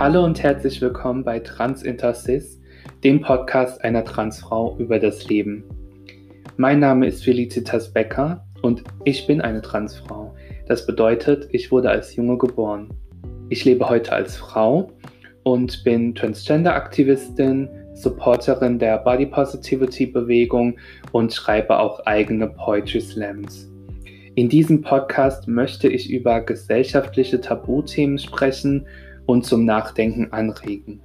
Hallo und herzlich willkommen bei Trans Intercis, dem Podcast einer Transfrau über das Leben. Mein Name ist Felicitas Becker und ich bin eine Transfrau. Das bedeutet, ich wurde als Junge geboren. Ich lebe heute als Frau und bin Transgender-Aktivistin, Supporterin der Body Positivity Bewegung und schreibe auch eigene Poetry Slams. In diesem Podcast möchte ich über gesellschaftliche Tabuthemen sprechen und zum Nachdenken anregen.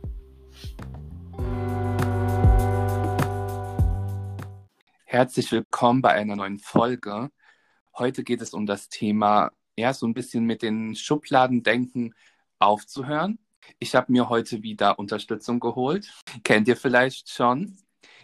Herzlich willkommen bei einer neuen Folge. Heute geht es um das Thema, ja, so ein bisschen mit den Schubladendenken aufzuhören. Ich habe mir heute wieder Unterstützung geholt. Kennt ihr vielleicht schon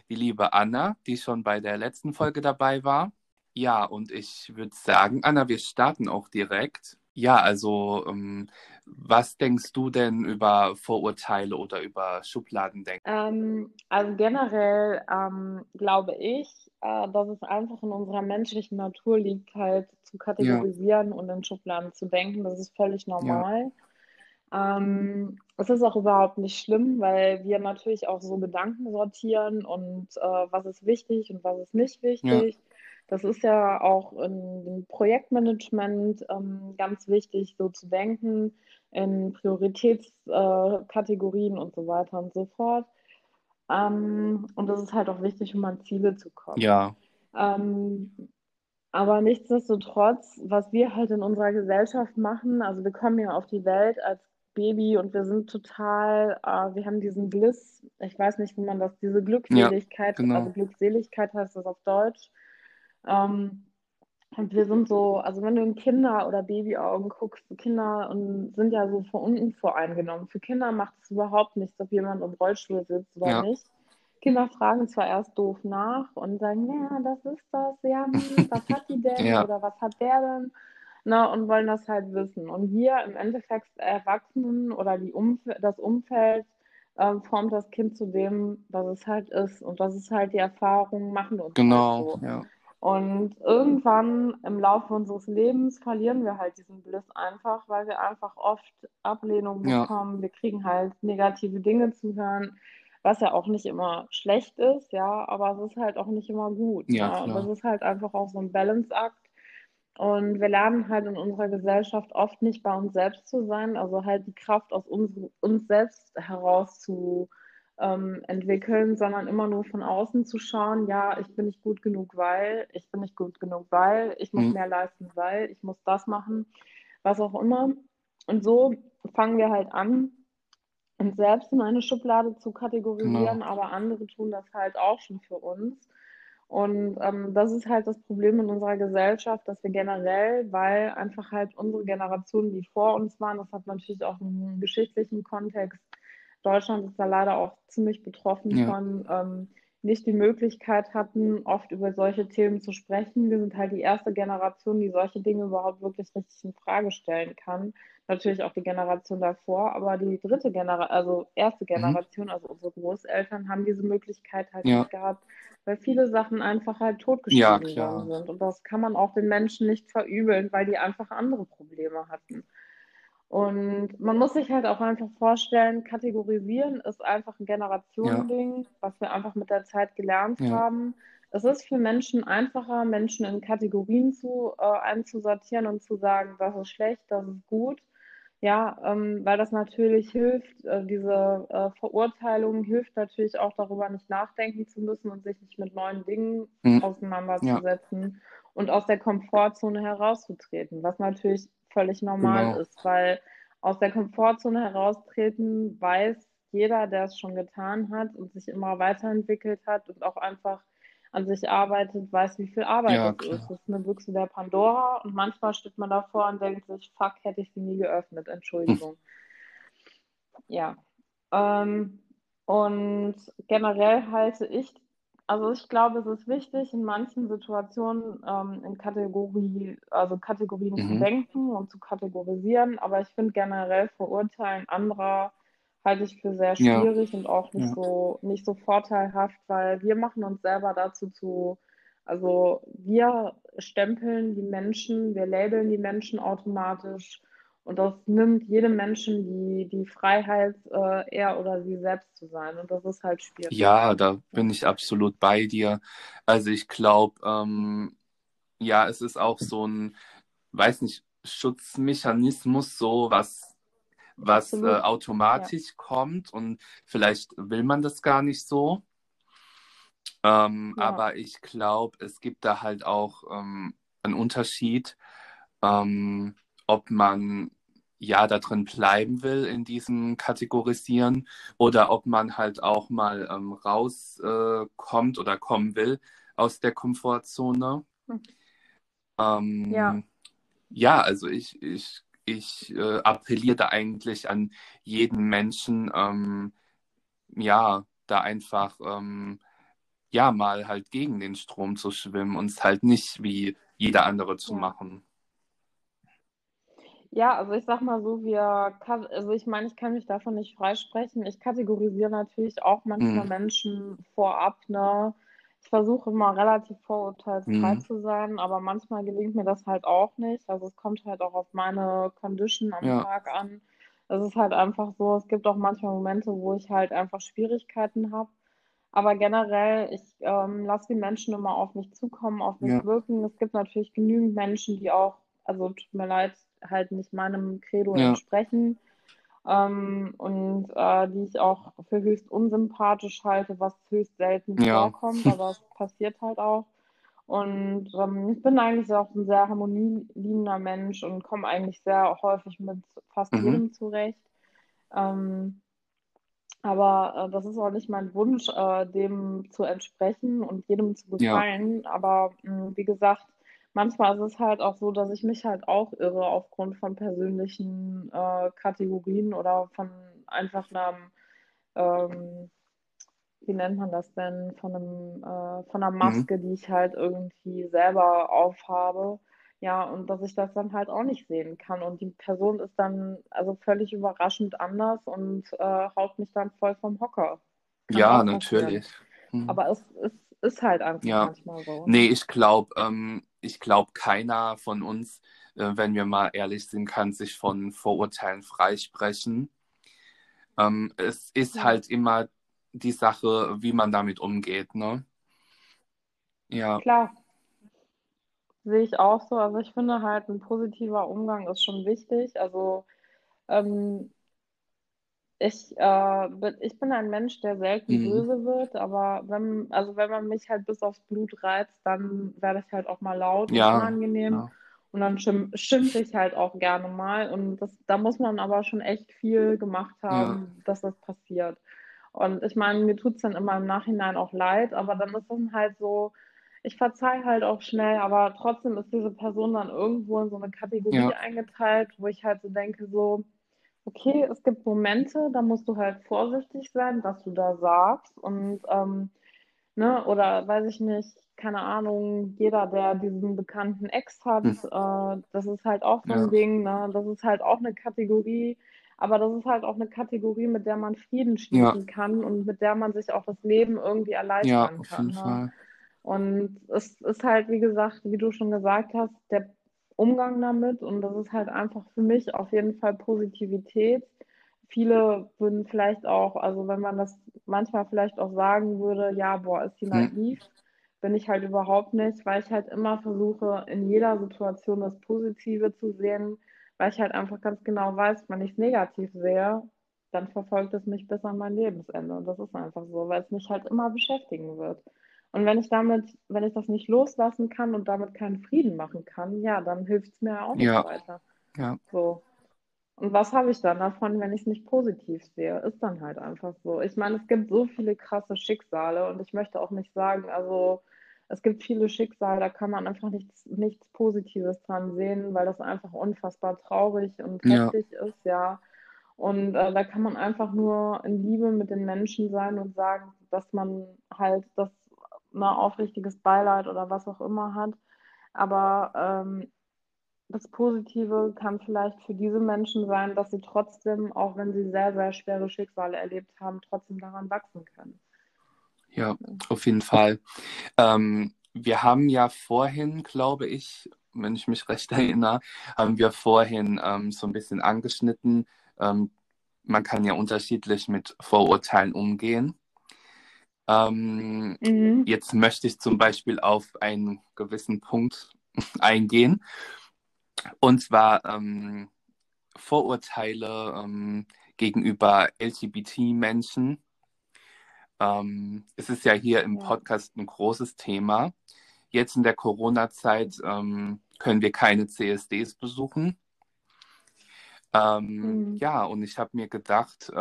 die liebe Anna, die schon bei der letzten Folge dabei war. Ja, und ich würde sagen, Anna, wir starten auch direkt. Ja, also ähm, was denkst du denn über Vorurteile oder über Schubladendenken? Ähm, also generell ähm, glaube ich, äh, dass es einfach in unserer menschlichen Natur liegt, halt zu kategorisieren ja. und in Schubladen zu denken. Das ist völlig normal. Ja. Ähm, es ist auch überhaupt nicht schlimm, weil wir natürlich auch so Gedanken sortieren und äh, was ist wichtig und was ist nicht wichtig. Ja. Das ist ja auch im Projektmanagement ähm, ganz wichtig, so zu denken, in Prioritätskategorien äh, und so weiter und so fort. Ähm, und das ist halt auch wichtig, um an Ziele zu kommen. Ja. Ähm, aber nichtsdestotrotz, was wir halt in unserer Gesellschaft machen, also wir kommen ja auf die Welt als Baby und wir sind total, äh, wir haben diesen Bliss, ich weiß nicht, wie man das, diese Glückseligkeit, ja, genau. also Glückseligkeit heißt das auf Deutsch, ähm, und wir sind so, also wenn du in Kinder- oder Babyaugen guckst, Kinder und sind ja so von unten voreingenommen. Für Kinder macht es überhaupt nichts, ob jemand im Rollstuhl sitzt oder ja. nicht. Kinder fragen zwar erst doof nach und sagen, ja, das ist das, ja, hm, was hat die denn ja. oder was hat der denn? Na, und wollen das halt wissen. Und wir im Endeffekt Erwachsenen oder die Umf das Umfeld äh, formt das Kind zu dem, was es halt ist. Und das ist halt die Erfahrung, machen uns genau, halt so. Ja. Und irgendwann im Laufe unseres Lebens verlieren wir halt diesen Bliss einfach, weil wir einfach oft Ablehnung bekommen. Ja. Wir kriegen halt negative Dinge zu hören, was ja auch nicht immer schlecht ist, ja, aber es ist halt auch nicht immer gut. Ja, ja. Und das ist halt einfach auch so ein Balanceakt. Und wir lernen halt in unserer Gesellschaft oft nicht bei uns selbst zu sein, also halt die Kraft aus uns, uns selbst heraus zu ähm, entwickeln, sondern immer nur von außen zu schauen, ja, ich bin nicht gut genug, weil, ich bin nicht gut genug, weil, ich muss mhm. mehr leisten, weil, ich muss das machen, was auch immer. Und so fangen wir halt an, uns selbst in eine Schublade zu kategorisieren, genau. aber andere tun das halt auch schon für uns. Und ähm, das ist halt das Problem in unserer Gesellschaft, dass wir generell, weil einfach halt unsere Generationen, die vor uns waren, das hat natürlich auch einen geschichtlichen Kontext, Deutschland ist da leider auch ziemlich betroffen ja. von, ähm, nicht die Möglichkeit hatten, oft über solche Themen zu sprechen. Wir sind halt die erste Generation, die solche Dinge überhaupt wirklich richtig in Frage stellen kann. Natürlich auch die Generation davor, aber die dritte Generation, also erste mhm. Generation, mhm. also unsere Großeltern, haben diese Möglichkeit halt ja. nicht gehabt, weil viele Sachen einfach halt totgeschrieben ja, worden sind. Und das kann man auch den Menschen nicht verübeln, weil die einfach andere Probleme hatten. Und man muss sich halt auch einfach vorstellen, kategorisieren ist einfach ein Generationending, ja. was wir einfach mit der Zeit gelernt ja. haben. Es ist für Menschen einfacher, Menschen in Kategorien zu, äh, einzusortieren und zu sagen, das ist schlecht, das ist gut. Ja, ähm, weil das natürlich hilft, äh, diese äh, Verurteilung hilft natürlich auch darüber nicht nachdenken zu müssen und sich nicht mit neuen Dingen mhm. auseinanderzusetzen ja. und aus der Komfortzone herauszutreten, was natürlich völlig normal genau. ist, weil aus der Komfortzone heraustreten weiß jeder, der es schon getan hat und sich immer weiterentwickelt hat und auch einfach an sich arbeitet, weiß, wie viel Arbeit ja, es ist. Das ist eine Büchse der Pandora und manchmal steht man davor und denkt sich, fuck, hätte ich sie nie geöffnet, Entschuldigung. Hm. Ja. Ähm, und generell halte ich also ich glaube, es ist wichtig, in manchen Situationen ähm, in Kategorie, also Kategorien mhm. zu denken und zu kategorisieren, aber ich finde generell Verurteilen anderer halte ich für sehr schwierig ja. und auch nicht ja. so nicht so vorteilhaft, weil wir machen uns selber dazu zu, also wir stempeln die Menschen, wir labeln die Menschen automatisch Und das nimmt jedem Menschen die, die Freiheit, äh, er oder sie selbst zu sein. Und das ist halt schwierig. Ja, da bin ich absolut bei dir. Also ich glaube, ähm, ja, es ist auch so ein, weiß nicht, Schutzmechanismus, so was, was äh, automatisch ja. kommt und vielleicht will man das gar nicht so. Ähm, ja. Aber ich glaube, es gibt da halt auch ähm, einen Unterschied, ähm, ob man ja da drin bleiben will in diesem Kategorisieren oder ob man halt auch mal ähm, rauskommt äh, oder kommen will aus der Komfortzone. Hm. Ähm, ja. ja, also ich, ich, ich äh, appelliere da eigentlich an jeden Menschen, ähm, ja, da einfach ähm, ja mal halt gegen den Strom zu schwimmen und es halt nicht wie jeder andere zu ja. machen. Ja, also ich sag mal so, wir, also ich meine, ich kann mich davon nicht freisprechen. Ich kategorisiere natürlich auch manchmal mhm. Menschen vorab, ne? Ich versuche immer relativ vorurteilsfrei mhm. zu sein, aber manchmal gelingt mir das halt auch nicht. Also es kommt halt auch auf meine Condition am ja. Tag an. Es ist halt einfach so, es gibt auch manchmal Momente, wo ich halt einfach Schwierigkeiten habe. Aber generell, ich ähm, lasse die Menschen immer auf mich zukommen, auf mich ja. wirken. Es gibt natürlich genügend Menschen, die auch, also tut mir leid, halt nicht meinem Credo ja. entsprechen. Ähm, und äh, die ich auch für höchst unsympathisch halte, was höchst selten ja. vorkommt, aber es passiert halt auch. Und ähm, ich bin eigentlich auch ein sehr harmonieliebender Mensch und komme eigentlich sehr häufig mit fast mhm. jedem zurecht. Ähm, aber äh, das ist auch nicht mein Wunsch, äh, dem zu entsprechen und jedem zu gefallen. Ja. Aber mh, hm, wie gesagt, manchmal ist es halt auch so, dass ich mich halt auch irre aufgrund von persönlichen äh, Kategorien oder von einfach einem, ähm, wie nennt man das denn, von einem, äh, von einer mhm. Maske, mhm. die ich halt irgendwie selber aufhabe. Ja, und dass ich das dann halt auch nicht sehen kann. Und die Person ist dann also völlig überraschend anders und äh, haut mich dann voll vom Hocker. Kann ja, natürlich. Hm. Aber es, es ist halt einfach ja. manchmal so. Nee, ich glaube, ähm, ich glaube, keiner von uns, äh, wenn wir mal ehrlich sind, kann sich von Vorurteilen freisprechen. Ähm, es ist ja. halt immer die Sache, wie man damit umgeht, ne? Ja. Klar. Sehe ich auch so. Also ich finde halt, ein positiver Umgang ist schon wichtig. Also ähm, ich, äh, bin, ich bin ein Mensch, der selten mhm. böse wird, aber wenn, also wenn man mich halt bis aufs Blut reizt, dann werde ich halt auch mal laut ja, und unangenehm. Ja. Und dann schimpf, schimpfe ich halt auch gerne mal. Und das, da muss man aber schon echt viel gemacht haben, ja. dass das passiert. Und ich meine, mir tut es dann immer im Nachhinein auch leid, aber dann ist es halt so, ich verzeihe halt auch schnell, aber trotzdem ist diese Person dann irgendwo in so eine Kategorie eingeteilt, wo ich halt so denke, so, okay, es gibt Momente, da musst du halt vorsichtig sein, was du da sagst. Und, ähm, ne, oder weiß ich nicht, keine Ahnung, jeder, der diesen bekannten Ex hat, hm. äh, das ist halt auch so ein ja. Ding, ne? Das ist halt auch eine Kategorie, aber das ist halt auch eine Kategorie, mit der man Frieden schließen ja. kann und mit der man sich auch das Leben irgendwie erleichtern ja, auf kann. Jeden ne? Fall. Und es ist halt, wie gesagt, wie du schon gesagt hast, der Umgang damit und das ist halt einfach für mich auf jeden Fall Positivität. Viele würden vielleicht auch, also wenn man das manchmal vielleicht auch sagen würde, ja, boah, ist die hm. naiv, hm. bin ich halt überhaupt nicht, weil ich halt immer versuche, in jeder Situation das Positive zu sehen, weil ich halt einfach ganz genau weiß, wenn ich es negativ sehe, dann verfolgt es mich bis an mein Lebensende. Und das ist einfach so, weil es mich halt immer beschäftigen wird. Und wenn ich damit, wenn ich das nicht loslassen kann und damit keinen Frieden machen kann, ja, dann hilft es mir auch nicht ja. weiter. Ja. So. Und was habe ich dann davon, wenn ich es nicht positiv sehe? Ist dann halt einfach so. Ich meine, es gibt so viele krasse Schicksale und ich möchte auch nicht sagen, also es gibt viele Schicksale, da kann man einfach nichts, nichts Positives dran sehen, weil das einfach unfassbar traurig und heftig ja. ist, ja. Und äh, da kann man einfach nur in Liebe mit den Menschen sein und sagen, dass man halt das ne, aufrichtiges Beileid oder was auch immer hat. Aber ähm, das Positive kann vielleicht für diese Menschen sein, dass sie trotzdem, auch wenn sie sehr, sehr schwere Schicksale erlebt haben, trotzdem daran wachsen können. Ja, auf jeden Fall. Ähm, wir haben ja vorhin, glaube ich, wenn ich mich recht erinnere, haben wir vorhin ähm, so ein bisschen angeschnitten. Ähm, man kann ja unterschiedlich mit Vorurteilen umgehen. Ähm, mhm. Jetzt möchte ich zum Beispiel auf einen gewissen Punkt eingehen. Und zwar ähm, Vorurteile ähm, gegenüber LGBT-Menschen. Ähm, es ist ja hier im Podcast ein großes Thema. Jetzt in der Corona-Zeit ähm, können wir keine CSDs besuchen. Ähm, mhm. Ja, und ich habe mir gedacht,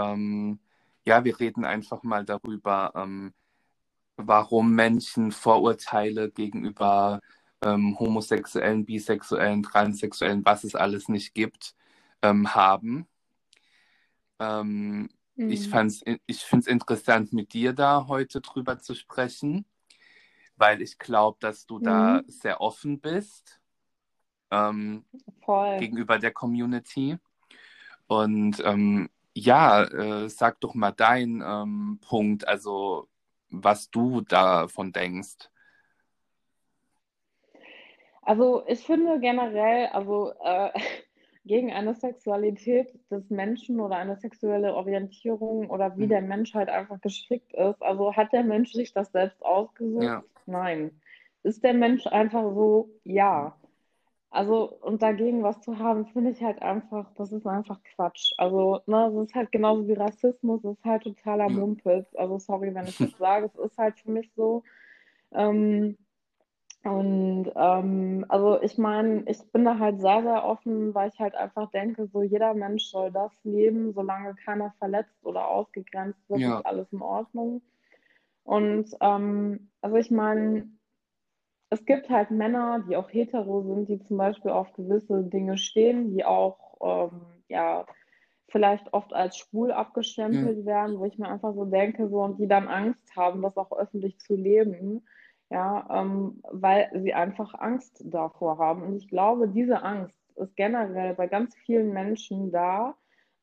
ja, wir reden einfach mal darüber, ähm, warum Menschen Vorurteile gegenüber ähm, Homosexuellen, Bisexuellen, Transsexuellen, was es alles nicht gibt, ähm, haben. Ähm, mhm. Ich, ich finde es interessant, mit dir da heute drüber zu sprechen, weil ich glaube, dass du mhm. da sehr offen bist ähm, gegenüber der Community. Und ähm, ja, äh, sag doch mal deinen ähm, Punkt, also was du davon denkst. Also ich finde generell, also äh, gegen eine Sexualität des Menschen oder eine sexuelle Orientierung oder wie mhm. der Mensch halt einfach geschickt ist. Also hat der Mensch sich das selbst ausgesucht? Ja. Nein. Ist der Mensch einfach so? Ja. Also, und dagegen was zu haben, finde ich halt einfach, das ist einfach Quatsch. Also, ne, es ist halt genauso wie Rassismus, es ist halt totaler Mumpitz. Also, sorry, wenn ich das sage, es ist halt für mich so. Ähm, und ähm, also ich meine, ich bin da halt sehr, sehr offen, weil ich halt einfach denke, so jeder Mensch soll das leben, solange keiner verletzt oder ausgegrenzt wird, ja. ist alles in Ordnung. Und ähm, also ich meine, es gibt halt Männer, die auch hetero sind, die zum Beispiel auf gewisse Dinge stehen, die auch ähm, ja vielleicht oft als schwul abgestempelt ja. werden, wo ich mir einfach so denke, so und die dann Angst haben, das auch öffentlich zu leben ja, ähm, weil sie einfach Angst davor haben. Und ich glaube, diese Angst ist generell bei ganz vielen Menschen da.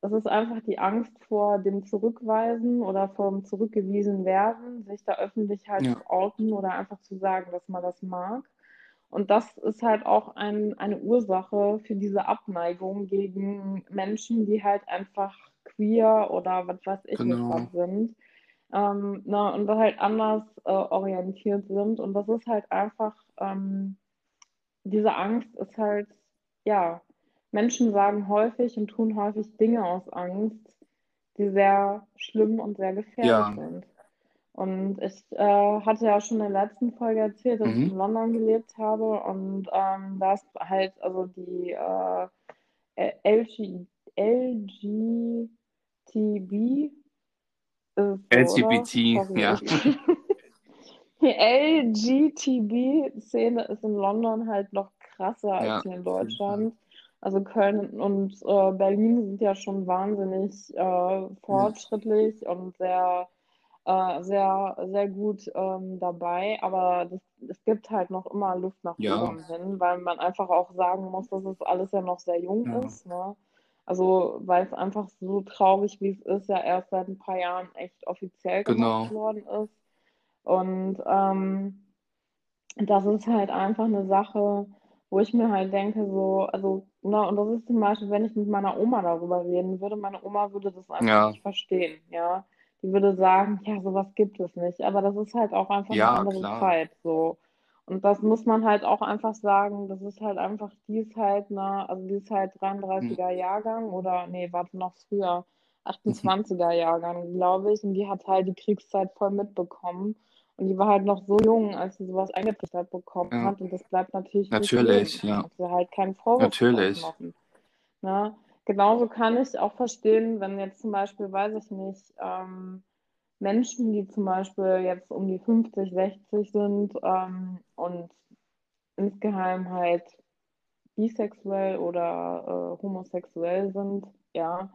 Das ist einfach die Angst vor dem Zurückweisen oder vor dem Zurückgewiesen werden, sich da öffentlich halt ja. zu outen oder einfach zu sagen, dass man das mag. Und das ist halt auch ein, eine Ursache für diese Abneigung gegen Menschen, die halt einfach queer oder was weiß ich genau. was sind ähm, na, und halt anders äh, orientiert sind. Und das ist halt einfach, ähm, diese Angst ist halt, ja, Menschen sagen häufig und tun häufig Dinge aus Angst, die sehr schlimm und sehr gefährlich ja. sind. Und ich äh, hatte ja schon in der letzten Folge erzählt, dass mhm. ich in London gelebt habe und ähm, da ist halt also die äh, LG, LGTB LGBT, ja. Die LGTB-Szene ist in London halt noch krasser als ja. hier in Deutschland. Also Köln und äh, Berlin sind ja schon wahnsinnig äh, fortschrittlich ja. und sehr, äh, sehr, sehr gut ähm, dabei. Aber es gibt halt noch immer Luft nach ja. oben hin, weil man einfach auch sagen muss, dass es alles ja noch sehr jung ist. Ne? Also, weil es einfach so traurig, wie es ist, ja erst seit ein paar Jahren echt offiziell gemacht genau. worden ist. Und ähm, das ist halt einfach eine Sache, wo ich mir halt denke, so, also, na, und das ist zum Beispiel, wenn ich mit meiner Oma darüber reden würde, meine Oma würde das einfach ja. nicht verstehen, ja. Die würde sagen, ja, sowas gibt es nicht. Aber das ist halt auch einfach ja, eine andere klar. Zeit, so. Und das muss man halt auch einfach sagen, das ist halt einfach, die ist halt, ne, also die ist halt 33er hm. Jahrgang oder, nee, warte, noch früher, 28er Jahrgang, glaube ich, und die hat halt die Kriegszeit voll mitbekommen. Und die war halt noch so jung, als sie sowas eingetrichtert bekommen ja. hat. Und das bleibt natürlich. Natürlich, ja. Also halt kein Vorwurf natürlich. machen. Ne? Genauso kann ich auch verstehen, wenn jetzt zum Beispiel, weiß ich nicht, ähm, Menschen, die zum Beispiel jetzt um die 50, 60 sind ähm, und insgeheim halt bisexuell oder äh, homosexuell sind, ja,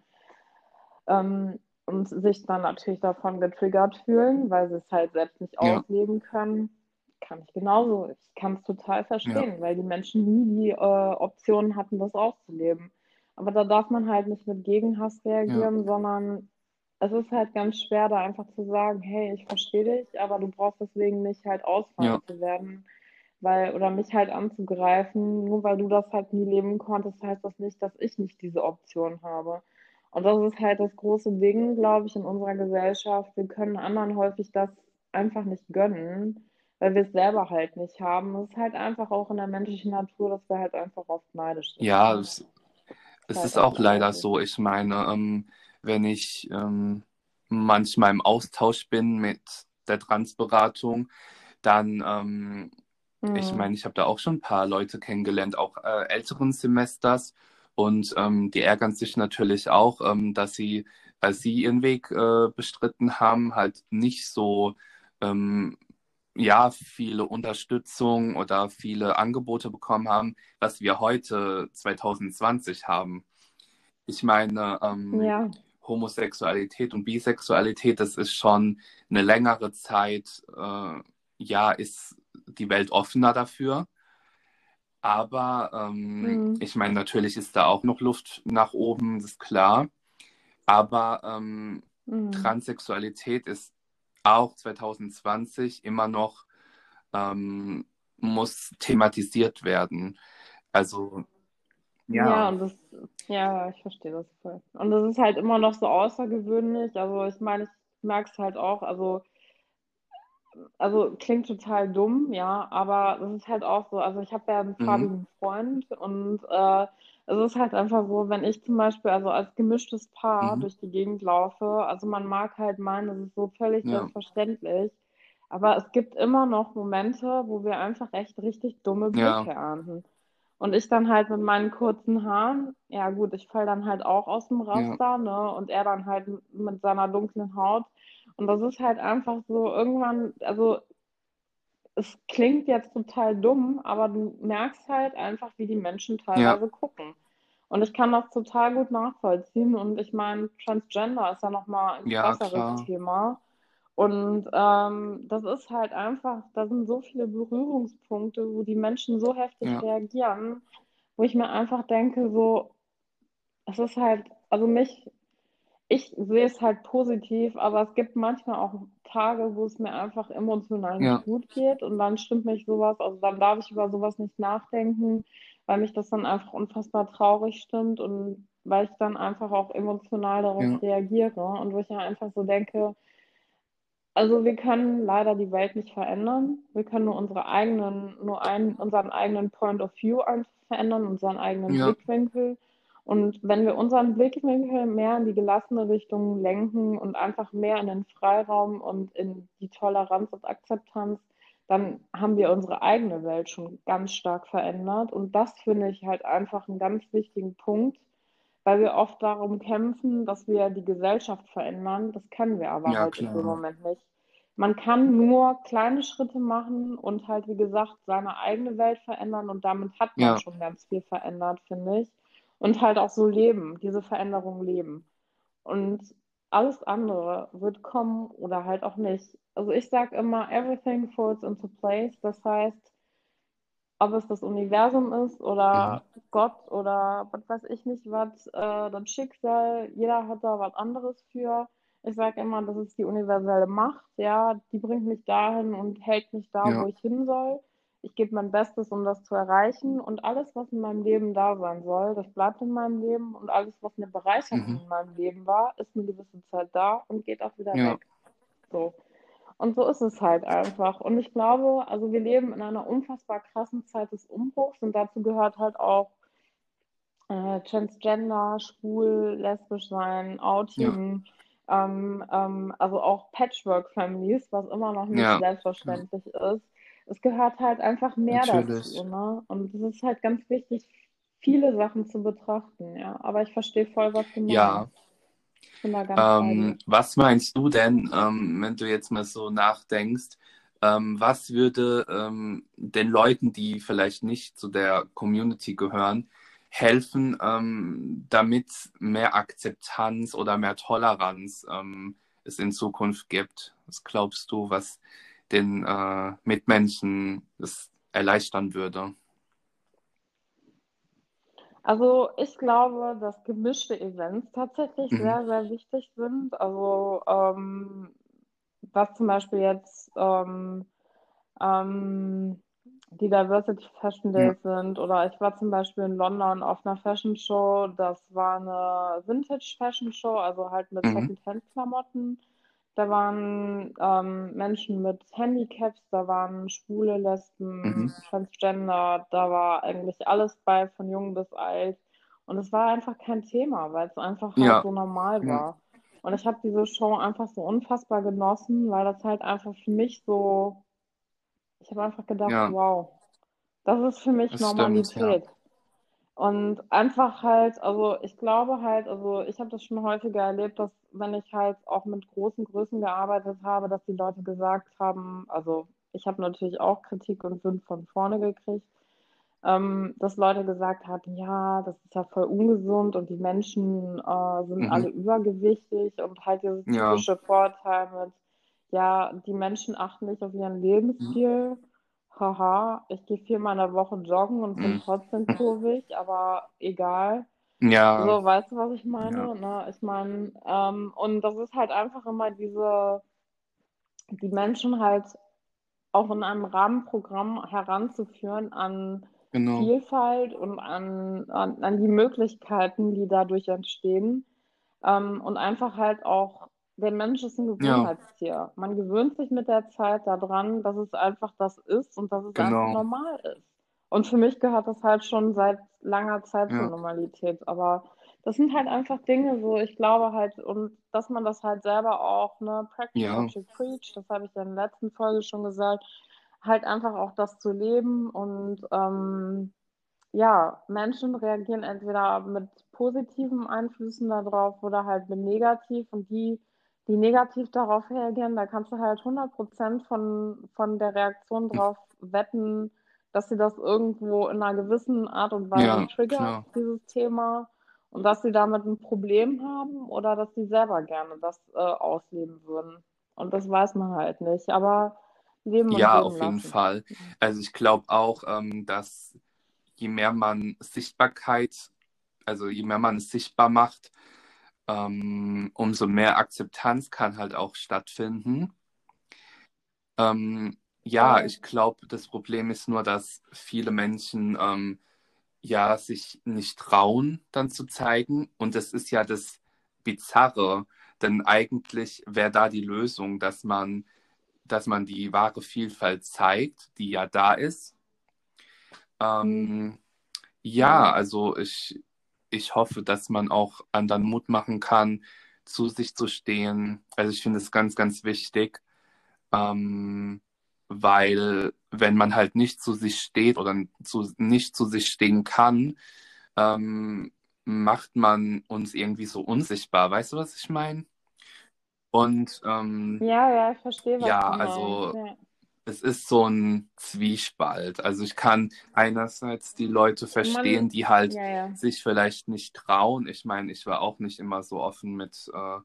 ähm, und sich dann natürlich davon getriggert fühlen, weil sie es halt selbst nicht ja. ausleben können, kann ich genauso. Ich kann es total verstehen, ja. weil die Menschen nie die äh, Option hatten, das auszuleben. Aber da darf man halt nicht mit Gegenhass reagieren, ja. sondern es ist halt ganz schwer, da einfach zu sagen, hey, ich verstehe dich, aber du brauchst deswegen nicht halt ausfallen zu werden. weil, oder mich halt anzugreifen, nur weil du das halt nie leben konntest, heißt das nicht, dass ich nicht diese Option habe. Und das ist halt das große Ding, glaube ich, in unserer Gesellschaft. Wir können anderen häufig das einfach nicht gönnen, weil wir es selber halt nicht haben. Es ist halt einfach auch in der menschlichen Natur, dass wir halt einfach oft neidisch sind. Ja, es, es halt ist auch leider so. Ich meine, ähm, wenn ich ähm, manchmal im Austausch bin mit der Transberatung, dann, ähm, mhm. ich meine, ich habe da auch schon ein paar Leute kennengelernt, auch äh, älteren Semesters. Und ähm, die ärgern sich natürlich auch, ähm, dass sie, weil sie ihren Weg äh, bestritten haben, halt nicht so ähm, ja, viele Unterstützung oder viele Angebote bekommen haben, was wir heute 2020 haben. Ich meine, ähm, ja. Homosexualität und Bisexualität, das ist schon eine längere Zeit, äh, ja, ist die Welt offener dafür. Aber ähm, mhm. ich meine, natürlich ist da auch noch Luft nach oben, das ist klar. Aber ähm, mhm. Transsexualität ist auch 2020 immer noch ähm, muss thematisiert werden. Also ja. Ja, und das, ja, ich verstehe das voll. Und das ist halt immer noch so außergewöhnlich. Also ich meine, ich merke es halt auch, also, also klingt total dumm, ja, aber das ist halt auch so, also ich habe ja einen mhm. farbigen Freund und äh, es ist halt einfach so, wenn ich zum Beispiel also als gemischtes Paar mhm. durch die Gegend laufe, also man mag halt meinen, das ist so völlig ja. selbstverständlich, aber es gibt immer noch Momente, wo wir einfach echt richtig dumme Blicke ja. ernten. Und ich dann halt mit meinen kurzen Haaren, ja gut, ich falle dann halt auch aus dem Raster, ja. ne? Und er dann halt mit seiner dunklen Haut. Und das ist halt einfach so irgendwann, also es klingt jetzt total dumm, aber du merkst halt einfach, wie die Menschen teilweise ja. gucken. Und ich kann das total gut nachvollziehen. Und ich meine, Transgender ist ja nochmal ein ja, krasseres klar. Thema. Und ähm, das ist halt einfach, da sind so viele Berührungspunkte, wo die Menschen so heftig ja. reagieren, wo ich mir einfach denke, so, es ist halt, also mich, ich sehe es halt positiv, aber es gibt manchmal auch Tage, wo es mir einfach emotional nicht ja. gut geht und dann stimmt mich sowas, also dann darf ich über sowas nicht nachdenken, weil mich das dann einfach unfassbar traurig stimmt und weil ich dann einfach auch emotional darauf ja. reagiere und wo ich ja einfach so denke, also wir können leider die Welt nicht verändern. Wir können nur unsere eigenen, nur einen, unseren eigenen Point of View einfach verändern, unseren eigenen ja. Blickwinkel. Und wenn wir unseren Blickwinkel mehr in die gelassene Richtung lenken und einfach mehr in den Freiraum und in die Toleranz und Akzeptanz, dann haben wir unsere eigene Welt schon ganz stark verändert. Und das finde ich halt einfach einen ganz wichtigen Punkt, weil wir oft darum kämpfen, dass wir die Gesellschaft verändern. Das können wir aber ja, halt klar. im Moment nicht. Man kann nur kleine Schritte machen und halt, wie gesagt, seine eigene Welt verändern und damit hat man ja. schon ganz viel verändert, finde ich. Und halt auch so leben, diese Veränderung leben. Und alles andere wird kommen oder halt auch nicht. Also ich sage immer, everything falls into place. Das heißt, ob es das Universum ist oder mhm. Gott oder was weiß ich nicht was, äh, das Schicksal, jeder hat da was anderes für. Ich sage immer, das ist die universelle Macht, ja, die bringt mich dahin und hält mich da, ja. wo ich hin soll. Ich gebe mein Bestes, um das zu erreichen und alles, was in meinem Leben da sein soll, das bleibt in meinem Leben und alles, was eine Bereicherung mhm. in meinem Leben war, ist eine gewisse Zeit da und geht auch wieder ja. weg. So. Und so ist es halt einfach. Und ich glaube, also wir leben in einer unfassbar krassen Zeit des Umbruchs und dazu gehört halt auch äh, Transgender, schwul, lesbisch sein, Outing, ja. ähm, ähm, also auch Patchwork-Families, was immer noch nicht ja. selbstverständlich ist. Es gehört halt einfach mehr Natürlich. dazu. Ne? Und es ist halt ganz wichtig, viele Sachen zu betrachten. Ja, aber ich verstehe voll, was du meinst. Ja, ähm, was meinst du denn, ähm, wenn du jetzt mal so nachdenkst, ähm, was würde ähm, den Leuten, die vielleicht nicht zu der Community gehören, helfen, ähm, damit mehr Akzeptanz oder mehr Toleranz ähm, es in Zukunft gibt? Was glaubst du, was den äh, Mitmenschen es erleichtern würde? Also ich glaube, dass gemischte Events tatsächlich mhm. sehr, sehr wichtig sind. Also ähm, was zum Beispiel jetzt ähm, ähm, die Diversity Fashion Days ja. sind. Oder ich war zum Beispiel in London auf einer Fashion Show. Das war eine Vintage Fashion Show, also halt mit mhm. Secondhand-Klamotten. Da waren ähm, Menschen mit Handicaps, da waren Schwule, Lesben, mhm. Transgender, da war eigentlich alles bei, von jung bis alt. Und es war einfach kein Thema, weil es einfach halt ja. so normal war. Ja. Und ich habe diese Show einfach so unfassbar genossen, weil das halt einfach für mich so, ich habe einfach gedacht, ja. wow, das ist für mich das Normalität. Stimmt, und einfach halt, also ich glaube halt, also ich habe das schon häufiger erlebt, dass wenn ich halt auch mit großen Größen gearbeitet habe, dass die Leute gesagt haben, also ich habe natürlich auch Kritik und Wind von vorne gekriegt, ähm, dass Leute gesagt haben, ja, das ist ja voll ungesund und die Menschen äh, sind mhm. alle übergewichtig und halt dieses typische ja. Vorteil mit, ja, die Menschen achten nicht auf ihren Lebensstil. Mhm haha, ich gehe viermal in der Woche joggen und bin mhm. trotzdem kurvig, aber egal. Ja. So, weißt du, was ich meine? Ja. Ne? Ich meine, ähm, und das ist halt einfach immer diese, die Menschen halt auch in einem Rahmenprogramm heranzuführen an genau. Vielfalt und an, an, an, die Möglichkeiten, die dadurch entstehen. Ähm, und einfach halt auch der Mensch ist ein Gewohnheitstier. Ja. Man gewöhnt sich mit der Zeit daran, dass es einfach das ist und dass es genau. einfach normal ist. Und für mich gehört das halt schon seit langer Zeit ja. zur Normalität. Aber das sind halt einfach Dinge, so ich glaube halt, und dass man das halt selber auch, ne, practice ja. what you preach, das habe ich ja in der letzten Folge schon gesagt, halt einfach auch das zu leben und ähm, ja, Menschen reagieren entweder mit positiven Einflüssen darauf oder halt mit negativ und die die negativ darauf reagieren, da kannst du halt 100% von, von der Reaktion drauf wetten, dass sie das irgendwo in einer gewissen Art und Weise ja, triggert, klar. dieses Thema, und dass sie damit ein Problem haben oder dass sie selber gerne das äh, ausleben würden. Und das weiß man halt nicht. Aber leben und Ja, leben auf jeden lassen. Fall. Also ich glaube auch, ähm, dass je mehr man Sichtbarkeit, also je mehr man es sichtbar macht, ähm, umso mehr Akzeptanz kann halt auch stattfinden. Ähm, ja, ich glaube, das Problem ist nur, dass viele Menschen ähm, ja sich nicht trauen, dann zu zeigen. Und das ist ja das Bizarre, denn eigentlich wäre da die Lösung, dass man, dass man die wahre Vielfalt zeigt, die ja da ist. Ähm, mhm. Ja, also ich, ich hoffe, dass man auch anderen Mut machen kann, zu sich zu stehen. Also ich finde es ganz, ganz wichtig, ähm, weil wenn man halt nicht zu sich steht oder zu, nicht zu sich stehen kann, ähm, macht man uns irgendwie so unsichtbar. Weißt du, was ich meine? Und ähm, ja, ja, ich verstehe, was ja. Also, ja es ist so ein Zwiespalt. Also ich kann einerseits die Leute verstehen, Man, die halt ja, ja. sich vielleicht nicht trauen. Ich meine, ich war auch nicht immer so offen mit, äh,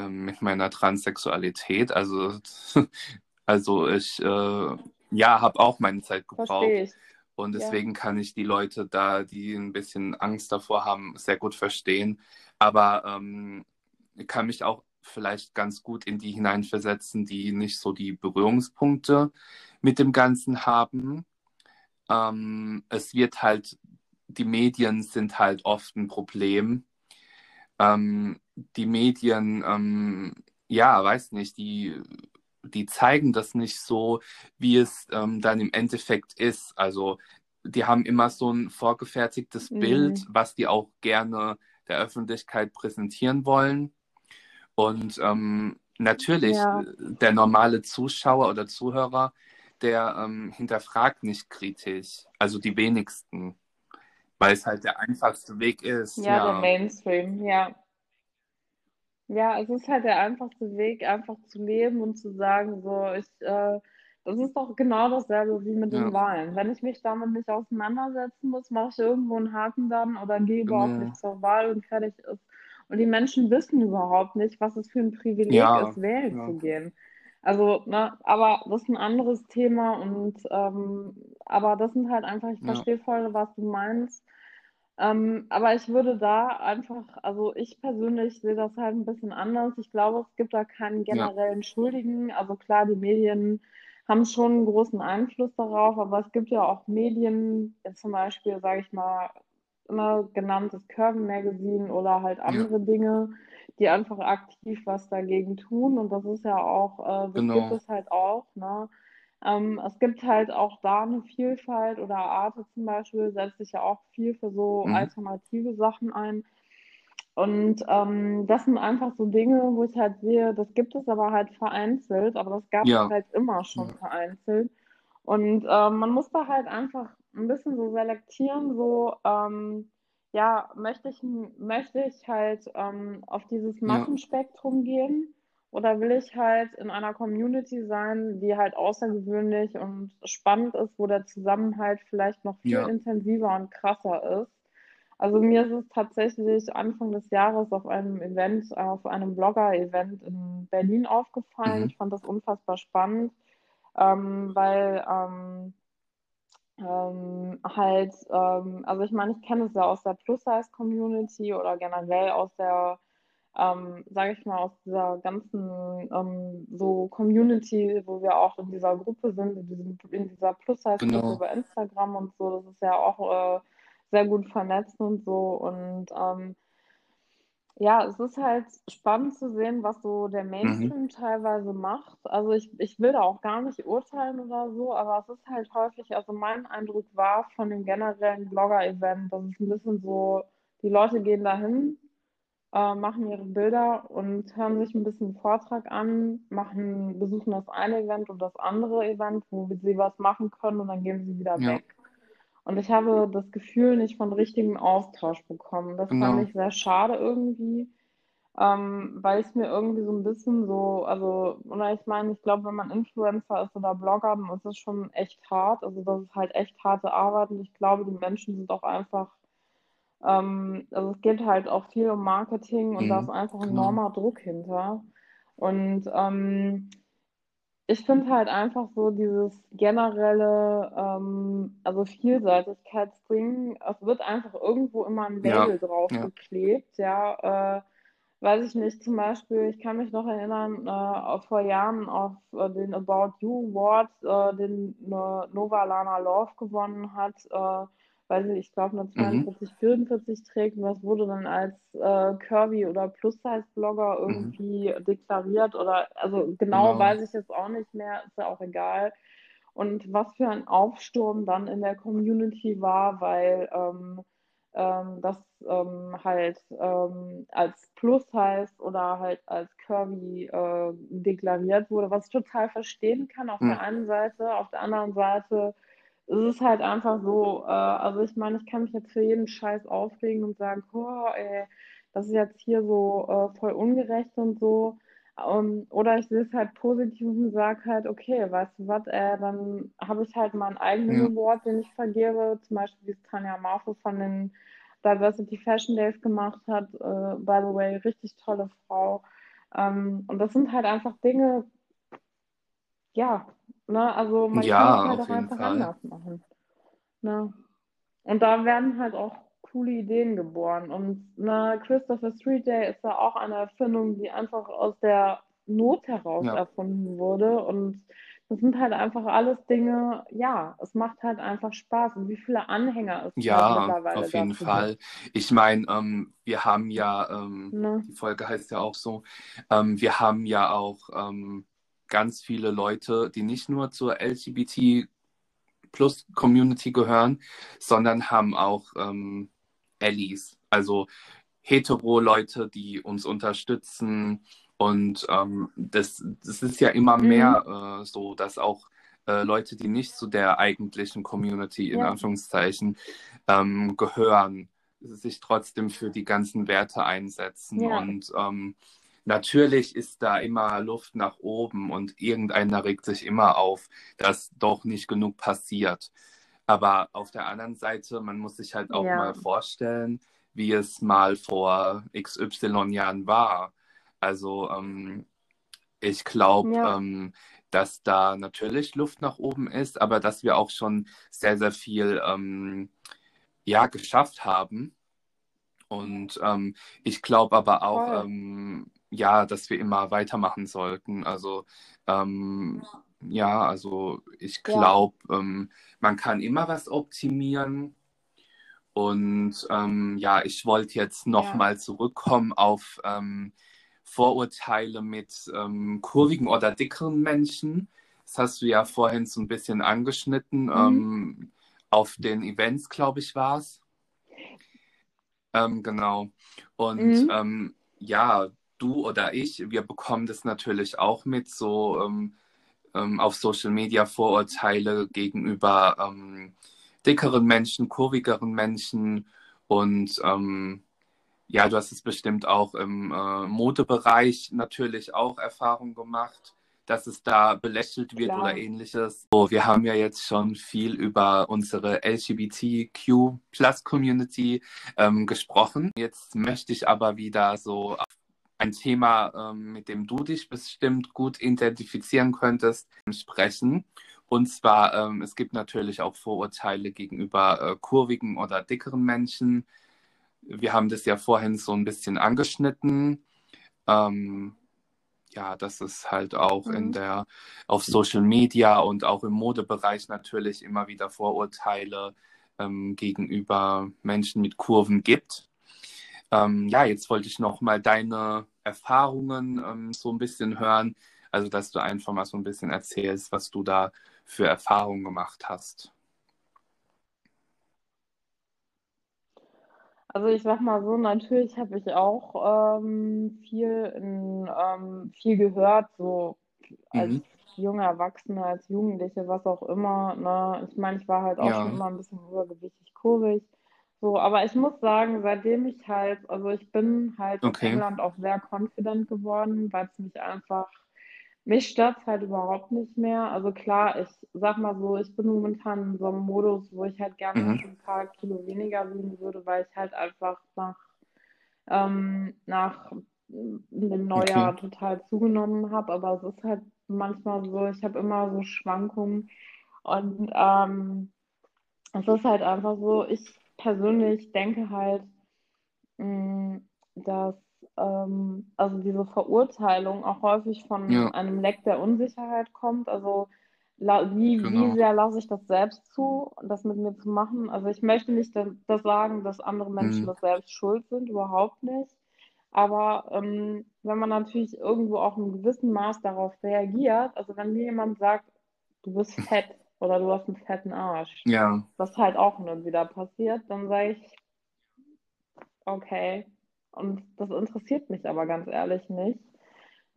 äh, mit meiner Transsexualität. Also, also ich äh, ja, habe auch meine Zeit gebraucht. Und deswegen ja. kann ich die Leute da, die ein bisschen Angst davor haben, sehr gut verstehen. Aber ähm, kann mich auch vielleicht ganz gut in die hineinversetzen, die nicht so die Berührungspunkte mit dem Ganzen haben. Ähm, es wird halt, die Medien sind halt oft ein Problem. Ähm, die Medien, ähm, ja, weiß nicht, die, die zeigen das nicht so, wie es ähm, dann im Endeffekt ist. Also die haben immer so ein vorgefertigtes mhm. Bild, was die auch gerne der Öffentlichkeit präsentieren wollen. Und ähm, natürlich, ja. der normale Zuschauer oder Zuhörer, der ähm, hinterfragt nicht kritisch. Also die wenigsten. Weil es halt der einfachste Weg ist. Ja, ja, der Mainstream, ja. Ja, es ist halt der einfachste Weg, einfach zu leben und zu sagen, so, ich, äh, das ist doch genau dasselbe wie mit den Wahlen. Wenn ich mich damit nicht auseinandersetzen muss, mache ich irgendwo einen Haken dann oder gehe überhaupt ja. nicht zur Wahl und fertig ist. Und die Menschen wissen überhaupt nicht, was es für ein Privileg ja, ist, wählen ja. zu gehen. Also, ne, aber das ist ein anderes Thema und ähm, aber das sind halt einfach, ich verstehe voll, was du meinst. Ähm, aber ich würde da einfach, also ich persönlich sehe das halt ein bisschen anders. Ich glaube, es gibt da keinen generellen ja. Schuldigen. Also klar, die Medien haben schon einen großen Einfluss darauf, aber es gibt ja auch Medien, zum Beispiel, sage ich mal, immer genanntes Curvy Magazine oder halt andere ja. Dinge, die einfach aktiv was dagegen tun. Und das ist ja auch, äh, das genau. gibt es halt auch. Ne? Ähm, es gibt halt auch da eine Vielfalt oder Arte zum Beispiel setzt sich ja auch viel für so mhm. alternative Sachen ein. Und ähm, das sind einfach so Dinge, wo ich halt sehe, das gibt es aber halt vereinzelt, aber das gab ja. es halt immer schon ja. vereinzelt. Und äh, man muss da halt einfach ein bisschen so selektieren, so, ähm, ja, möchte ich, möchte ich halt ähm, auf dieses Massenspektrum ja. gehen oder will ich halt in einer Community sein, die halt außergewöhnlich und spannend ist, wo der Zusammenhalt vielleicht noch viel ja. intensiver und krasser ist. Also mir ist es tatsächlich Anfang des Jahres auf einem Event, auf einem Blogger-Event in Berlin aufgefallen. Mhm. Ich fand das unfassbar spannend, ähm, weil ähm, ähm, halt, ähm, also ich meine, ich kenne es ja aus der Plus-Size-Community oder generell aus der, ähm, sage ich mal, aus dieser ganzen ähm, so Community, wo wir auch in dieser Gruppe sind, in, diesem, in dieser Plus-Size-Gruppe genau. über Instagram und so, das ist ja auch äh, sehr gut vernetzt und so und ähm, ja, es ist halt spannend zu sehen, was so der mhm. Mainstream mhm. teilweise macht. Also ich, ich will da auch gar nicht urteilen oder so, aber es ist halt häufig, also mein Eindruck war von dem generellen Blogger-Event, dass es ein bisschen so, die Leute gehen dahin, äh, machen ihre Bilder und hören sich ein bisschen einen Vortrag an, machen, besuchen das eine Event und das andere Event, wo sie was machen können und dann gehen sie wieder ja. weg. Und ich habe das Gefühl nicht von richtigem Austausch bekommen. Das genau. fand ich sehr schade irgendwie, ähm, weil es mir irgendwie so ein bisschen so, also, oder ich meine, ich glaube, wenn man Influencer ist oder Blogger, dann ist es schon echt hart. Also das ist halt echt harte Arbeit und ich glaube, die Menschen sind auch einfach, ähm, also es geht halt auch viel um Marketing und mhm, da ist einfach ein genau. enormer Druck hinter. Und ähm, ich finde halt einfach so dieses generelle, ähm, also Vielseitigkeitsding, es wird einfach irgendwo immer ein Label ja, draufgeklebt, ja. ja äh, weiß ich nicht, zum Beispiel, ich kann mich noch erinnern, äh, vor Jahren auf äh, den About You Award, äh, den äh, Nova Lana Love gewonnen hat, weil sie, ich glaube, nur 42, mhm. 44 trägt und das wurde dann als äh, Curvy oder Plus-Size-Blogger mhm. irgendwie mhm. deklariert oder, also genau, genau weiß ich jetzt auch nicht mehr, ist ja auch egal. Und was für ein Aufsturm dann in der Community war, weil ähm, ähm, das ähm, halt ähm, als Plus-Size oder halt als Curvy äh, deklariert wurde, was ich total verstehen kann auf mhm. der einen Seite, auf der anderen Seite es ist halt einfach so, äh, also ich meine, ich kann mich jetzt für jeden Scheiß aufregen und sagen, oh, ey, das ist jetzt hier so äh, voll ungerecht und so. Um, ähm, oder ich sehe es halt positiv und sage halt, okay, weißt du was, äh, dann habe ich halt meinen eigenen ja. Award, den ich vergebe, zum Beispiel wie es Tanja Marfo von den Diversity Fashion Days gemacht hat, äh, by the way, richtig tolle Frau. Ähm, und das sind halt einfach Dinge, ja, Ne? Also man ja, kann es halt auch einfach Fall. anders machen. Ne? Und da werden halt auch coole Ideen geboren. Und ne, Christopher Street Day ist ja auch eine Erfindung, die einfach aus der Not heraus ja. erfunden wurde. Und das sind halt einfach alles Dinge, ja, es macht halt einfach Spaß. Und wie viele Anhänger es ja, halt mittlerweile auf jeden Fall. Gibt. Ich meine, ähm, wir haben ja, ähm, ne? die Folge heißt ja auch so, ähm, wir haben ja auch ähm, ganz viele Leute, die nicht nur zur LGBT Plus Community gehören, sondern haben auch ähm, Allies, also hetero-Leute, die uns unterstützen. Und ähm, das, das ist ja immer mhm. mehr äh, so, dass auch äh, Leute, die nicht zu der eigentlichen Community in ja. Anführungszeichen ähm, gehören, sich trotzdem für die ganzen Werte einsetzen. Ja. Und ähm, Natürlich ist da immer Luft nach oben und irgendeiner regt sich immer auf, dass doch nicht genug passiert. Aber auf der anderen Seite, man muss sich halt auch ja. mal vorstellen, wie es mal vor XY Jahren war. Also ähm, ich glaube, ja. ähm, dass da natürlich Luft nach oben ist, aber dass wir auch schon sehr, sehr viel ähm, ja, geschafft haben. Und ähm, ich glaube aber auch, ähm, ja, dass wir immer weitermachen sollten. Also ähm, ja, also ich glaube, ja. ähm, man kann immer was optimieren. Und ähm, ja, ich wollte jetzt nochmal ja. zurückkommen auf ähm, Vorurteile mit ähm, kurvigen oder dickeren Menschen. Das hast du ja vorhin so ein bisschen angeschnitten. Mhm. Ähm, auf den Events, glaube ich, war es. Genau. Und mhm. ja, du oder ich, wir bekommen das natürlich auch mit, so ähm, ähm auf Social Media Vorurteile gegenüber ähm, dickeren Menschen, kurvigeren Menschen. Und ähm, ja, du hast es bestimmt auch im äh, Modebereich natürlich auch Erfahrung gemacht dass es da belächelt wird Klar. oder ähnliches. So, wir haben ja jetzt schon viel über unsere LGBTQ-Plus-Community ähm, gesprochen. Jetzt möchte ich aber wieder so ein Thema, ähm, mit dem du dich bestimmt gut identifizieren könntest, sprechen. Und zwar, ähm, es gibt natürlich auch Vorurteile gegenüber äh, kurvigen oder dickeren Menschen. Wir haben das ja vorhin so ein bisschen angeschnitten. Ähm, ja, dass es halt auch mhm. in der, auf Social Media und auch im Modebereich natürlich immer wieder Vorurteile ähm, gegenüber Menschen mit Kurven gibt. Ähm, ja, jetzt wollte ich noch mal deine Erfahrungen ähm, so ein bisschen hören, also dass du einfach mal so ein bisschen erzählst, was du da für Erfahrungen gemacht hast. Also ich sag mal so, natürlich habe ich auch ähm, viel, in, ähm, viel gehört, so als mhm. junge Erwachsene, als Jugendliche, was auch immer. Ne? Ich meine, ich war halt auch ja. schon immer ein bisschen übergewichtig, kurvig. So, aber ich muss sagen, seitdem ich halt, also ich bin halt okay. in England auch sehr confident geworden, weil es mich einfach mich stört es halt überhaupt nicht mehr. Also klar, ich sag mal so, ich bin momentan in so einem Modus, wo ich halt gerne mhm. ein paar Kilo weniger wiegen würde, weil ich halt einfach nach, ähm, nach dem Neujahr okay. total zugenommen habe. Aber es ist halt manchmal so, ich habe immer so Schwankungen. Und ähm, es ist halt einfach so, ich persönlich denke halt, mh, mm, dass ähm, also diese Verurteilung auch häufig von ja. einem Leck der Unsicherheit kommt. Also wie, genau. wie sehr lasse ich das selbst zu, das mit mir zu machen? Also ich möchte nicht das, sagen, dass andere Menschen mhm. das selbst schuld sind, überhaupt nicht. Aber ähm, wenn man natürlich irgendwo auch in gewissem Maß darauf reagiert, also wenn mir jemand sagt, du bist fett oder du hast einen fetten Arsch, ja. was halt auch nur wieder passiert, dann sage ich, okay, und das interessiert mich aber ganz ehrlich nicht.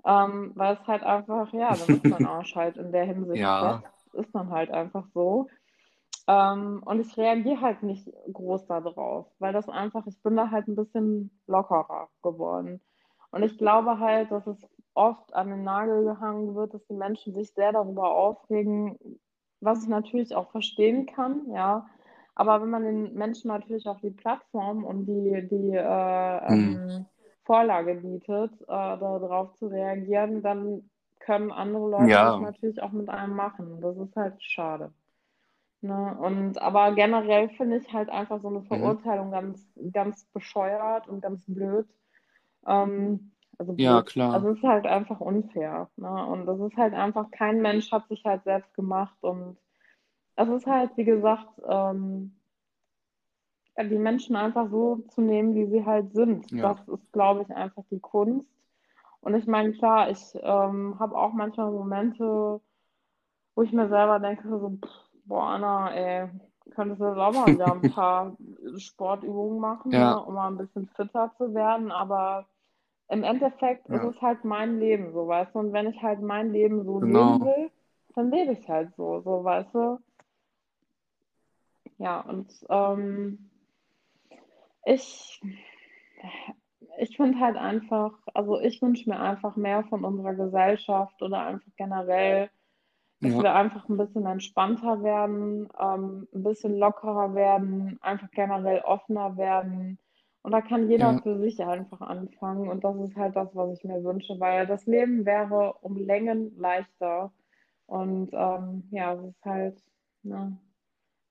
Ähm, weil es halt einfach, ja, dann ist mein Arsch halt in der Hinsicht ja. Das ist dann halt einfach so. Ähm, und ich reagiere halt nicht groß darauf, weil das einfach, ich bin da halt ein bisschen lockerer geworden. Und ich glaube halt, dass es oft an den Nagel gehangen wird, dass die Menschen sich sehr darüber aufregen, was ich natürlich auch verstehen kann, ja. Aber wenn man den Menschen natürlich auch die Plattform und die, die äh, mhm. Vorlage bietet, äh, darauf zu reagieren, dann können andere Leute ja. das natürlich auch mit einem machen. Das ist halt schade. Ne? Und aber generell finde ich halt einfach so eine mhm. Verurteilung mhm. ganz, ganz bescheuert und ganz blöd. Ähm, also. Ja, klar. Also es ist halt einfach unfair. Ne? Und das ist halt einfach, kein Mensch hat sich halt selbst gemacht und es ist halt, wie gesagt, ähm, die Menschen einfach so zu nehmen, wie sie halt sind. Ja. Das ist, glaube ich, einfach die Kunst. Und ich meine, klar, ich ähm, habe auch manchmal Momente, wo ich mir selber denke, so, pff, boah, Anna, ey, könntest du jetzt auch mal wieder ein paar Sportübungen machen, ja. ne, um mal ein bisschen fitter zu werden. Aber im Endeffekt ja. ist es halt mein Leben, so, weißt du. Und wenn ich halt mein Leben so genau. leben will, dann lebe ich halt so, so, weißt du. Ja, und ähm, ich, ich finde halt einfach, also ich wünsche mir einfach mehr von unserer Gesellschaft oder einfach generell, dass ja. wir einfach ein bisschen entspannter werden, ähm, ein bisschen lockerer werden, einfach generell offener werden. Und da kann jeder ja. für sich einfach anfangen. Und das ist halt das, was ich mir wünsche, weil das Leben wäre um Längen leichter. Und ähm, ja, es ist halt, ne,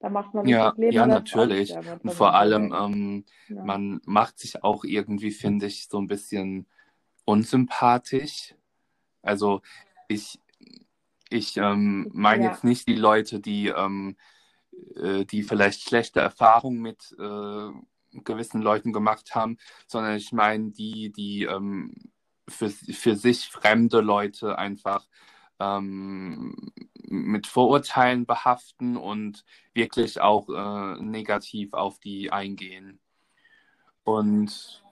da macht man ja, das Leben ja, natürlich. Und vor allem, ähm, ja. man macht sich auch irgendwie, finde ich, so ein bisschen unsympathisch. Also ich, Ich ähm, meine ja. jetzt nicht die Leute, die, ähm, äh, die vielleicht schlechte Erfahrungen mit äh, gewissen Leuten gemacht haben, sondern ich meine die, die ähm, für, für sich fremde Leute einfach ähm, mit Vorurteilen behaften und wirklich auch äh, negativ auf die eingehen. Und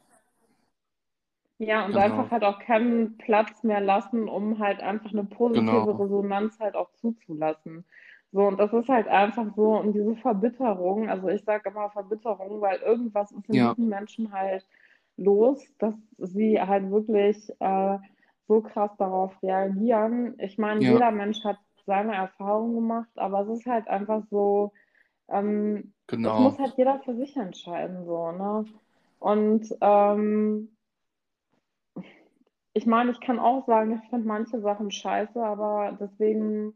ja, und genau. einfach halt auch keinen Platz mehr lassen, um halt einfach eine positive genau. Resonanz halt auch zuzulassen. So, und das ist halt einfach so, und diese Verbitterung, also ich sage immer Verbitterung, weil irgendwas ist in ja. diesen Menschen halt los, dass sie halt wirklich äh, so krass darauf reagieren. Ich meine, ja. jeder Mensch hat seine Erfahrungen gemacht, aber es ist halt einfach so, ähm, genau. das muss halt jeder für sich entscheiden, so, ne? Und ähm, ich meine, ich kann auch sagen, ich finde manche Sachen scheiße, aber deswegen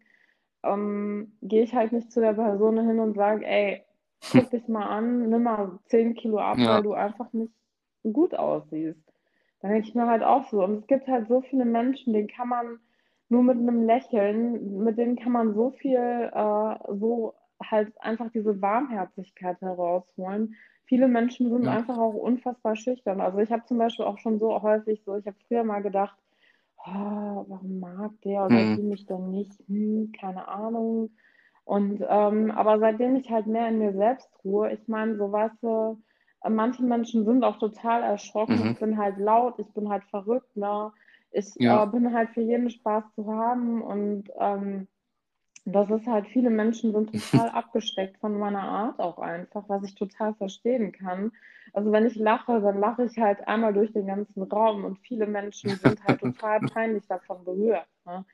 ähm, gehe ich halt nicht zu der Person hin und sage, ey, guck dich mal an, nimm mal 10 Kilo ab, ja. weil du einfach nicht gut aussiehst. Dann denke ich mir halt auch so. Und es gibt halt so viele Menschen, denen kann man nur mit einem Lächeln, mit denen kann man so viel, äh, so halt einfach diese Warmherzigkeit herausholen. Viele Menschen sind ja. einfach auch unfassbar schüchtern. Also ich habe zum Beispiel auch schon so häufig so, ich habe früher mal gedacht, oh, warum mag der oder mhm. mich denn nicht? Hm, keine Ahnung. Und ähm, aber seitdem ich halt mehr in mir selbst ruhe, ich meine, so weißt du, manche Menschen sind auch total erschrocken. Mhm. Ich bin halt laut, ich bin halt verrückt, ne? Ich ja. äh, bin halt für jeden Spaß zu haben und ähm, das ist halt, viele Menschen sind total abgesteckt von meiner Art auch einfach, was ich total verstehen kann. Also wenn ich lache, dann lache ich halt einmal durch den ganzen Raum und viele Menschen sind halt total peinlich davon berührt. Ne?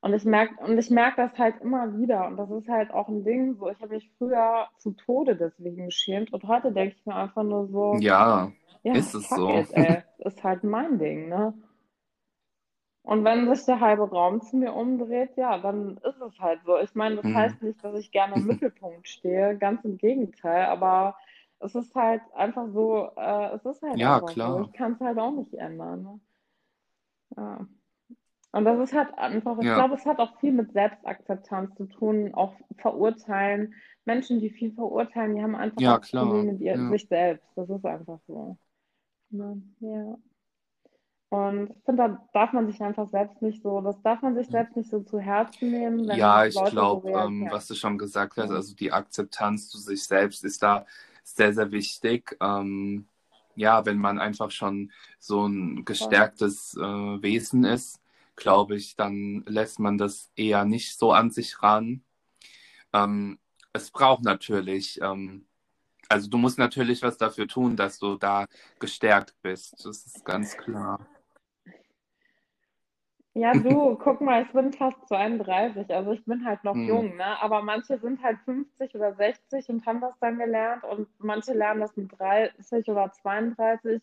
Und ich merke, und ich merke das halt immer wieder. Und das ist halt auch ein Ding, so ich habe mich früher zu Tode deswegen geschämt. Und heute denke ich mir einfach nur so, ja, ja ist es so. It, ist halt mein Ding, ne? Und wenn sich der halbe Raum zu mir umdreht, ja, dann ist es halt so. Ich meine, das hm. heißt nicht, dass ich gerne im Mittelpunkt stehe, ganz im Gegenteil, aber es ist halt einfach so, äh, es ist halt ja, klar. so. Ich kann es halt auch nicht ändern. Ne? Ja. Und das ist halt einfach, ich ja. glaube, es hat auch viel mit Selbstakzeptanz zu tun, auch verurteilen. Menschen, die viel verurteilen, die haben einfach ja, klar. Probleme mit ihr, ja. sich selbst. Das ist einfach so. Ja. Und ich finde, da darf man sich einfach selbst nicht so, das darf man sich selbst nicht so zu Herzen nehmen. ja, ich glaube, so ähm, was du schon gesagt hast, also die Akzeptanz zu sich selbst ist da sehr, sehr wichtig. Ähm, ja, wenn man einfach schon so ein gestärktes äh, Wesen ist, glaube ich, dann lässt man das eher nicht so an sich ran. Ähm, es braucht natürlich, ähm, also du musst natürlich was dafür tun, dass du da gestärkt bist. Das ist ganz klar. Ja, du, guck mal, ich bin fast 32, also ich bin halt noch hm. jung, ne? Aber manche sind halt 50 oder 60 und haben das dann gelernt und manche lernen das mit 30 oder 32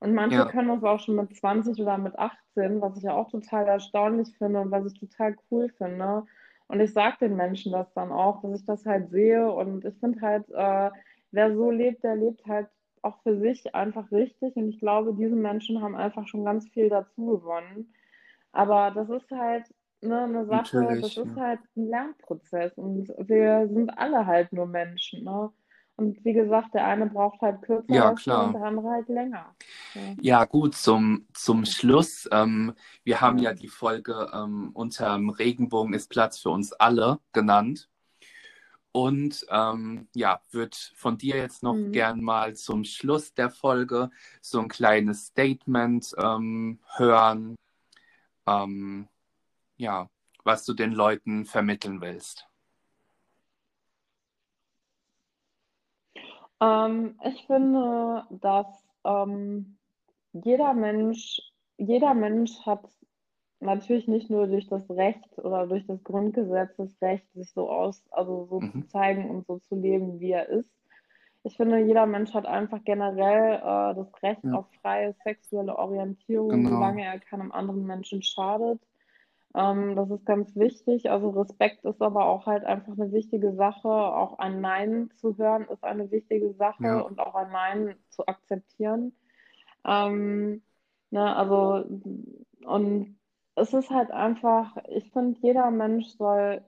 und manche ja. können das auch schon mit 20 oder mit 18, was ich ja auch total erstaunlich finde und was ich total cool finde. Und ich sage den Menschen das dann auch, dass ich das halt sehe. Und ich finde halt, äh, wer so lebt, der lebt halt auch für sich einfach richtig. Und ich glaube, diese Menschen haben einfach schon ganz viel dazu gewonnen. Aber das ist halt ne, eine Sache, Natürlich, das ist halt ein Lernprozess. Und wir sind alle halt nur Menschen. Ne? Und wie gesagt, der eine braucht halt kürzer ja, und der andere halt länger. Ja, ja gut, zum, zum Schluss. Ähm, wir haben ja. ja die Folge ähm, unterm Regenbogen ist Platz für uns alle genannt. Und ähm, ja, würde von dir jetzt noch mhm. gern mal zum Schluss der Folge so ein kleines Statement ähm, hören. Ähm, ja, was du den Leuten vermitteln willst. Ähm, ich finde, dass ähm, jeder Mensch, jeder Mensch hat natürlich nicht nur durch das Recht oder durch das Grundgesetz das Recht, sich so aus, also so mhm. zu zeigen und so zu leben, wie er ist. Ich finde, jeder Mensch hat einfach generell äh, das Recht ja. auf freie sexuelle Orientierung, genau. solange er keinem anderen Menschen schadet. Ähm, das ist ganz wichtig. Also Respekt ist aber auch halt einfach eine wichtige Sache. Auch ein Nein zu hören ist eine wichtige Sache ja. und auch ein Nein zu akzeptieren. Ähm, ne, also und es ist halt einfach, ich finde, jeder Mensch soll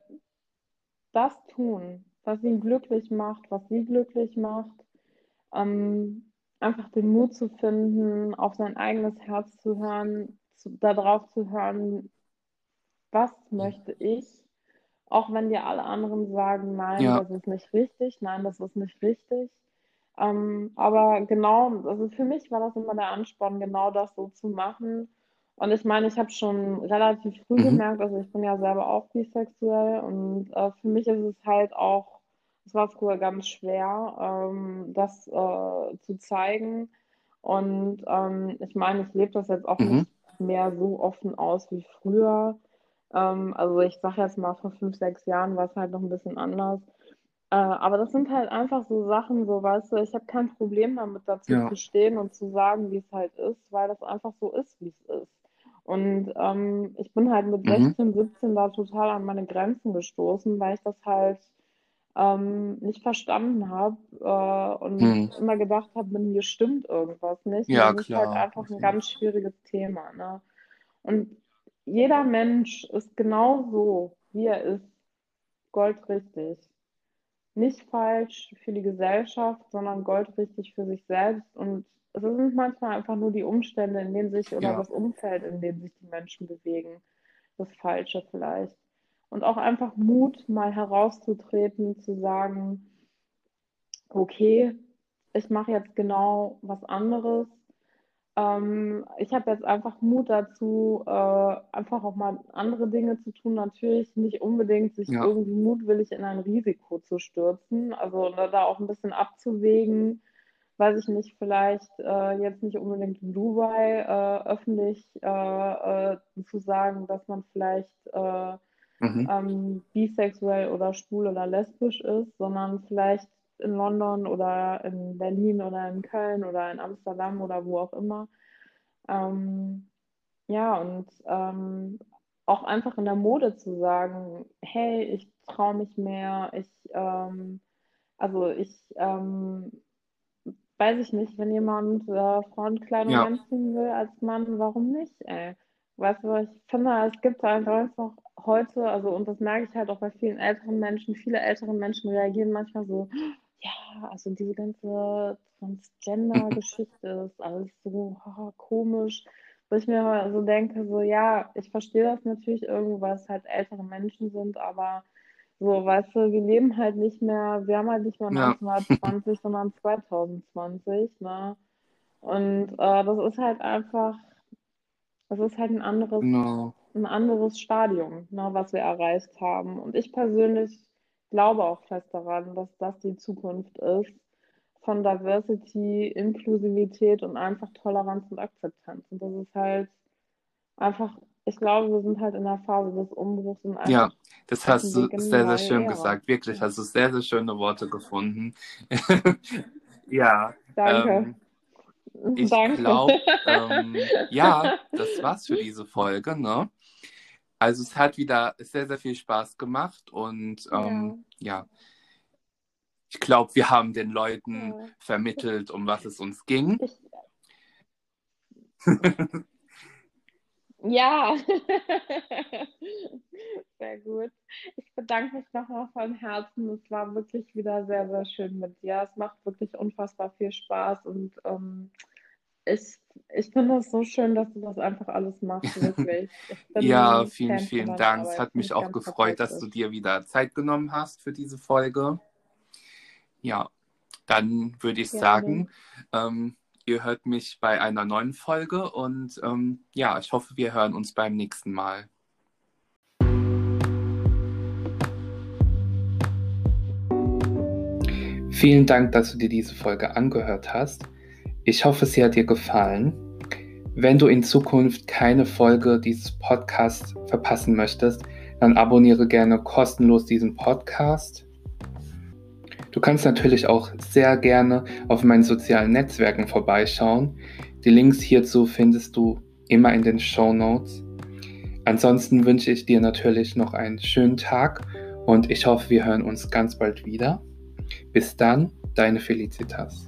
das tun, was ihn glücklich macht, was sie glücklich macht. Ähm, einfach den Mut zu finden, auf sein eigenes Herz zu hören, zu, darauf zu hören, was möchte ich, auch wenn dir alle anderen sagen, nein, ja. das ist nicht richtig, nein, das ist nicht richtig. Ähm, aber genau, also für mich war das immer der Ansporn, genau das so zu machen. Und ich meine, ich habe schon relativ früh mhm. gemerkt, also ich bin ja selber auch bisexuell und äh, für mich ist es halt auch, es war früher ganz schwer, ähm, das äh, zu zeigen. Und ähm, ich meine, ich lebe das jetzt auch mhm. nicht mehr so offen aus wie früher. Ähm, also ich sage jetzt mal, vor fünf, sechs Jahren war es halt noch ein bisschen anders. Äh, aber das sind halt einfach so Sachen, so weißt du, ich habe kein Problem damit dazu ja. zu stehen und zu sagen, wie es halt ist, weil das einfach so ist, wie es ist. Und ähm, ich bin halt mit mhm. 16, 17 da total an meine Grenzen gestoßen, weil ich das halt ähm, nicht verstanden habe äh, und mhm. immer gedacht habe, mit mir stimmt irgendwas nicht. Ja, das klar. ist halt einfach ein ganz schwieriges Thema. Ne? Und jeder Mensch ist genau so, wie er ist, goldrichtig. Nicht falsch für die Gesellschaft, sondern goldrichtig für sich selbst. Und es sind manchmal einfach nur die Umstände, in denen sich oder ja. das Umfeld, in dem sich die Menschen bewegen, das Falsche vielleicht. Und auch einfach Mut, mal herauszutreten, zu sagen, okay, ich mache jetzt genau was anderes ähm, ich habe jetzt einfach Mut dazu, äh, einfach auch mal andere Dinge zu tun. Natürlich nicht unbedingt sich ja. irgendwie mutwillig in ein Risiko zu stürzen. Also da auch ein bisschen abzuwägen, weiß ich nicht, vielleicht äh, jetzt nicht unbedingt in Dubai äh, öffentlich äh, äh, zu sagen, dass man vielleicht äh, mhm. ähm, bisexuell oder schwul oder lesbisch ist, sondern vielleicht in London oder in Berlin oder in Köln oder in Amsterdam oder wo auch immer. Ähm, ja, und ähm, auch einfach in der Mode zu sagen, hey, ich traue mich mehr, ich, ähm, also ich, ähm, weiß ich nicht, wenn jemand äh, Frauenkleidung ja. anziehen will als Mann, warum nicht, ey? Weißt du, ich finde, es gibt halt einfach heute, also und das merke ich halt auch bei vielen älteren Menschen, viele ältere Menschen reagieren manchmal so, ja, also diese ganze Transgender-Geschichte ist alles so haha, komisch, wo ich mir so denke, so ja, ich verstehe das natürlich irgendwo, weil es halt ältere Menschen sind, aber so, weißt du, wir leben halt nicht mehr, wir haben halt nicht mehr ja. 1920, sondern 2020, ne? Und äh, das ist halt einfach, das ist halt ein anderes, no. ein anderes Stadium, ne, was wir erreicht haben. Und ich persönlich glaube auch fest daran, dass das die Zukunft ist von Diversity, Inklusivität und einfach Toleranz und Akzeptanz. Und das ist halt einfach, ich glaube, wir sind halt in der Phase des Umbruchs. Und ja, das hast du sehr, sehr schön Ära. gesagt. Wirklich, hast du sehr, sehr schöne Worte gefunden. ja. Danke. Ähm, ich glaube, ähm, ja, das war's für diese Folge, ne? Also es hat wieder sehr, sehr viel Spaß gemacht und ähm, ja. ja. ich glaube, wir haben den Leuten ja. vermittelt, um was es uns ging. ja, sehr gut. Ich bedanke mich nochmal von Herzen. Es war wirklich wieder sehr, sehr schön mit dir. Es macht wirklich unfassbar viel Spaß und ähm, ich, ich finde es so schön, dass du das einfach alles machst, wirklich. ja, vielen, Fan vielen Dank. Es hat mich auch gefreut, dass du dir wieder Zeit genommen hast für diese Folge. Ja, dann würde ich ja, sagen, ähm, ihr hört mich bei einer neuen Folge und ähm, ja, ich hoffe, wir hören uns beim nächsten Mal. Vielen Dank, dass du dir diese Folge angehört hast. Ich hoffe, sie hat dir gefallen. Wenn du in Zukunft keine Folge dieses Podcasts verpassen möchtest, dann abonniere gerne kostenlos diesen Podcast. Du kannst natürlich auch sehr gerne auf meinen sozialen Netzwerken vorbeischauen. Die Links hierzu findest du immer in den Show Notes. Ansonsten wünsche ich dir natürlich noch einen schönen Tag und ich hoffe, wir hören uns ganz bald wieder. Bis dann, deine Felicitas.